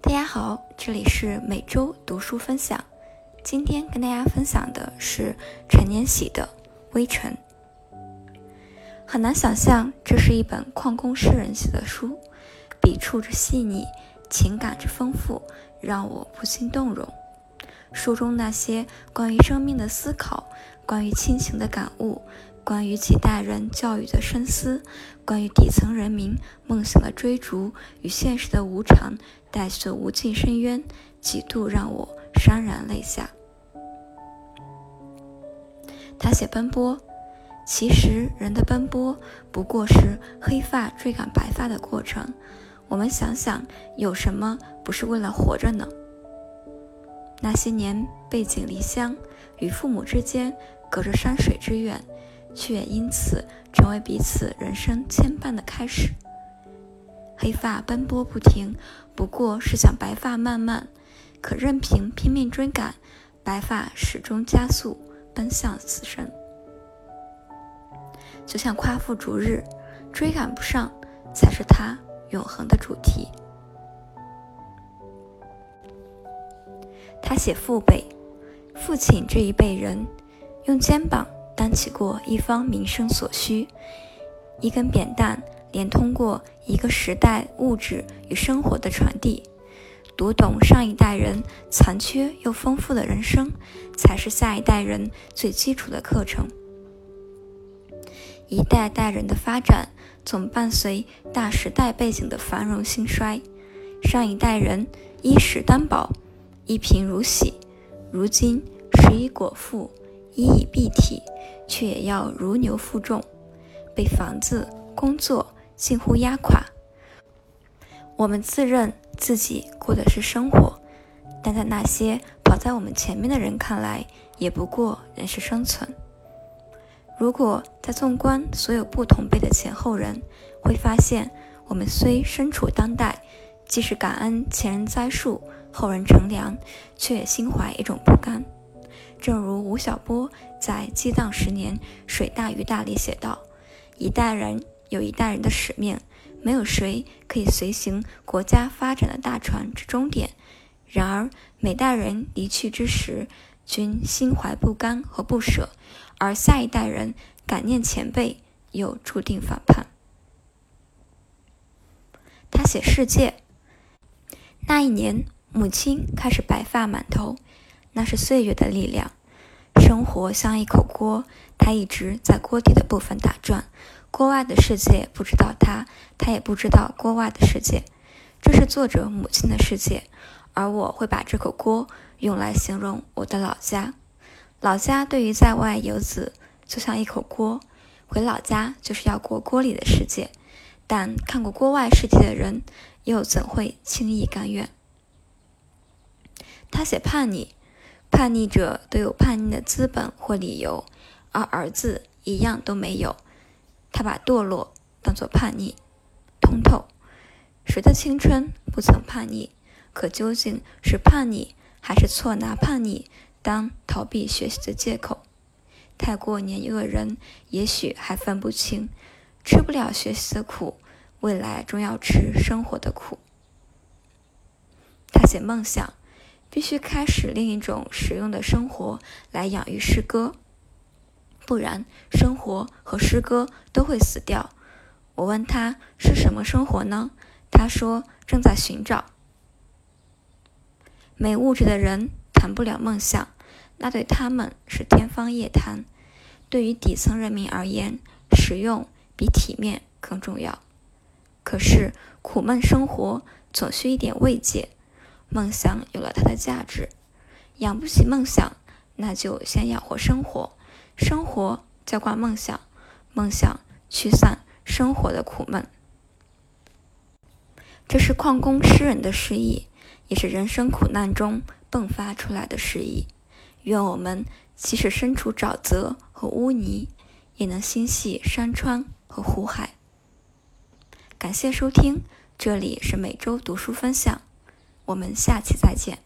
大家好，这里是每周读书分享。今天跟大家分享的是陈年喜的《微尘》。很难想象，这是一本矿工诗人写的书，笔触之细腻，情感之丰富，让我不禁动容。书中那些关于生命的思考，关于亲情的感悟。关于几代人教育的深思，关于底层人民梦想的追逐与现实的无常带去的无尽深渊，几度让我潸然泪下。他写奔波，其实人的奔波不过是黑发追赶白发的过程。我们想想，有什么不是为了活着呢？那些年背井离乡，与父母之间隔着山水之远。却也因此成为彼此人生牵绊的开始。黑发奔波不停，不过是想白发慢慢，可任凭拼命追赶，白发始终加速奔向死神。就像夸父逐日，追赶不上，才是他永恒的主题。他写父辈，父亲这一辈人，用肩膀。担起过一方民生所需，一根扁担连通过一个时代物质与生活的传递。读懂上一代人残缺又丰富的人生，才是下一代人最基础的课程。一代代人的发展，总伴随大时代背景的繁荣兴衰。上一代人衣食担保，一贫如洗，如今食以果腹。衣以蔽体，却也要如牛负重，被房子、工作近乎压垮。我们自认自己过的是生活，但在那些跑在我们前面的人看来，也不过仍是生存。如果在纵观所有不同辈的前后人，会发现，我们虽身处当代，既是感恩前人栽树，后人乘凉，却也心怀一种不甘。正如吴晓波在《激荡十年，水大鱼大》里写道：“一代人有一代人的使命，没有谁可以随行国家发展的大船至终点。然而，每代人离去之时，均心怀不甘和不舍；而下一代人感念前辈，又注定反叛。”他写世界，那一年，母亲开始白发满头。那是岁月的力量。生活像一口锅，他一直在锅底的部分打转。锅外的世界不知道他，他也不知道锅外的世界。这是作者母亲的世界，而我会把这口锅用来形容我的老家。老家对于在外游子就像一口锅，回老家就是要过锅里的世界。但看过锅外世界的人，又怎会轻易甘愿？他写叛逆。叛逆者都有叛逆的资本或理由，而儿子一样都没有。他把堕落当作叛逆，通透。谁的青春不曾叛逆？可究竟是叛逆，还是错拿叛逆当逃避学习的借口？太过年幼的人，也许还分不清，吃不了学习的苦，未来终要吃生活的苦。他写梦想。必须开始另一种实用的生活来养育诗歌，不然生活和诗歌都会死掉。我问他是什么生活呢？他说正在寻找。没物质的人谈不了梦想，那对他们是天方夜谭。对于底层人民而言，实用比体面更重要。可是苦闷生活总需一点慰藉。梦想有了它的价值，养不起梦想，那就先养活生活，生活浇灌梦想，梦想驱散生活的苦闷。这是矿工诗人的诗意，也是人生苦难中迸发出来的诗意。愿我们即使身处沼泽和污泥，也能心系山川和湖海。感谢收听，这里是每周读书分享。我们下期再见。